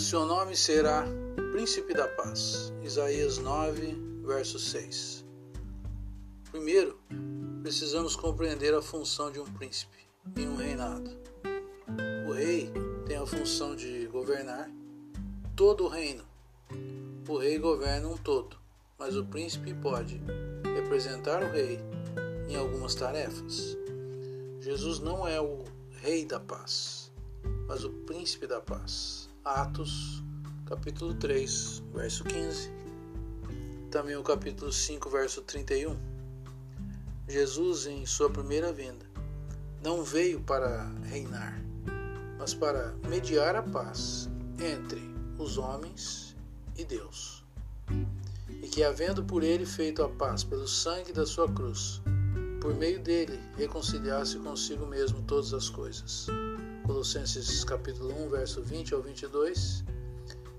seu nome será Príncipe da Paz. Isaías 9, verso 6. Primeiro, precisamos compreender a função de um príncipe em um reinado. O rei tem a função de governar todo o reino. O rei governa um todo, mas o príncipe pode representar o rei em algumas tarefas. Jesus não é o rei da paz, mas o príncipe da paz. Atos, capítulo 3, verso 15. Também o capítulo 5, verso 31. Jesus, em sua primeira vinda, não veio para reinar, mas para mediar a paz entre os homens e Deus. E que, havendo por ele feito a paz pelo sangue da sua cruz, por meio dele reconciliasse consigo mesmo todas as coisas Colossenses capítulo 1, verso 20 ao 22,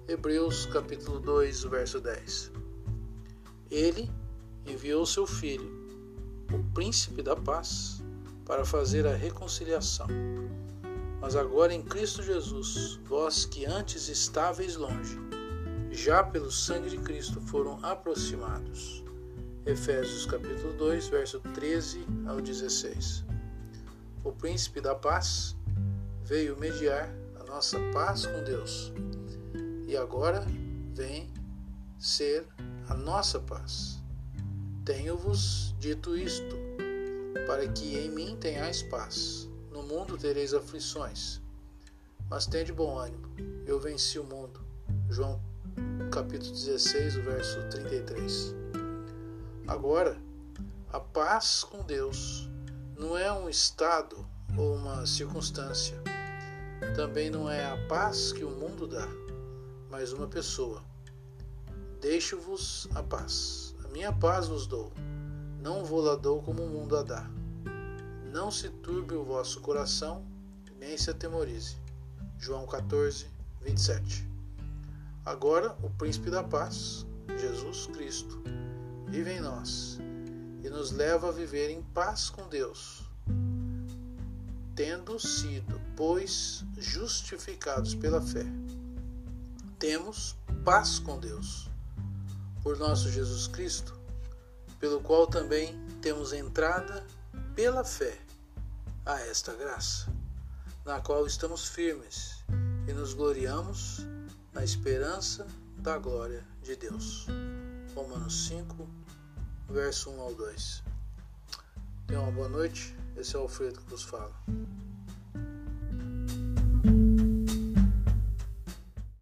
Hebreus capítulo 2, verso 10. Ele enviou seu filho, o príncipe da paz, para fazer a reconciliação. Mas agora em Cristo Jesus, vós que antes estáveis longe, já pelo sangue de Cristo foram aproximados. Efésios capítulo 2, verso 13 ao 16. O príncipe da paz veio mediar a nossa paz com Deus e agora vem ser a nossa paz. Tenho-vos dito isto, para que em mim tenhais paz. No mundo tereis aflições, mas tende bom ânimo. Eu venci o mundo. João capítulo 16, verso 33. Agora, a paz com Deus não é um estado ou uma circunstância também não é a paz que o mundo dá, mas uma pessoa. Deixo-vos a paz. A minha paz vos dou. Não vou lá dou como o mundo a dá. Não se turbe o vosso coração, nem se atemorize. João 14, 27. Agora, o príncipe da paz, Jesus Cristo, vive em nós e nos leva a viver em paz com Deus tendo sido, pois, justificados pela fé, temos paz com Deus, por nosso Jesus Cristo, pelo qual também temos entrada pela fé a esta graça, na qual estamos firmes e nos gloriamos na esperança da glória de Deus. Romanos 5, verso 1 ao 2. Tenha uma boa noite. Esse é o Alfredo que vos fala.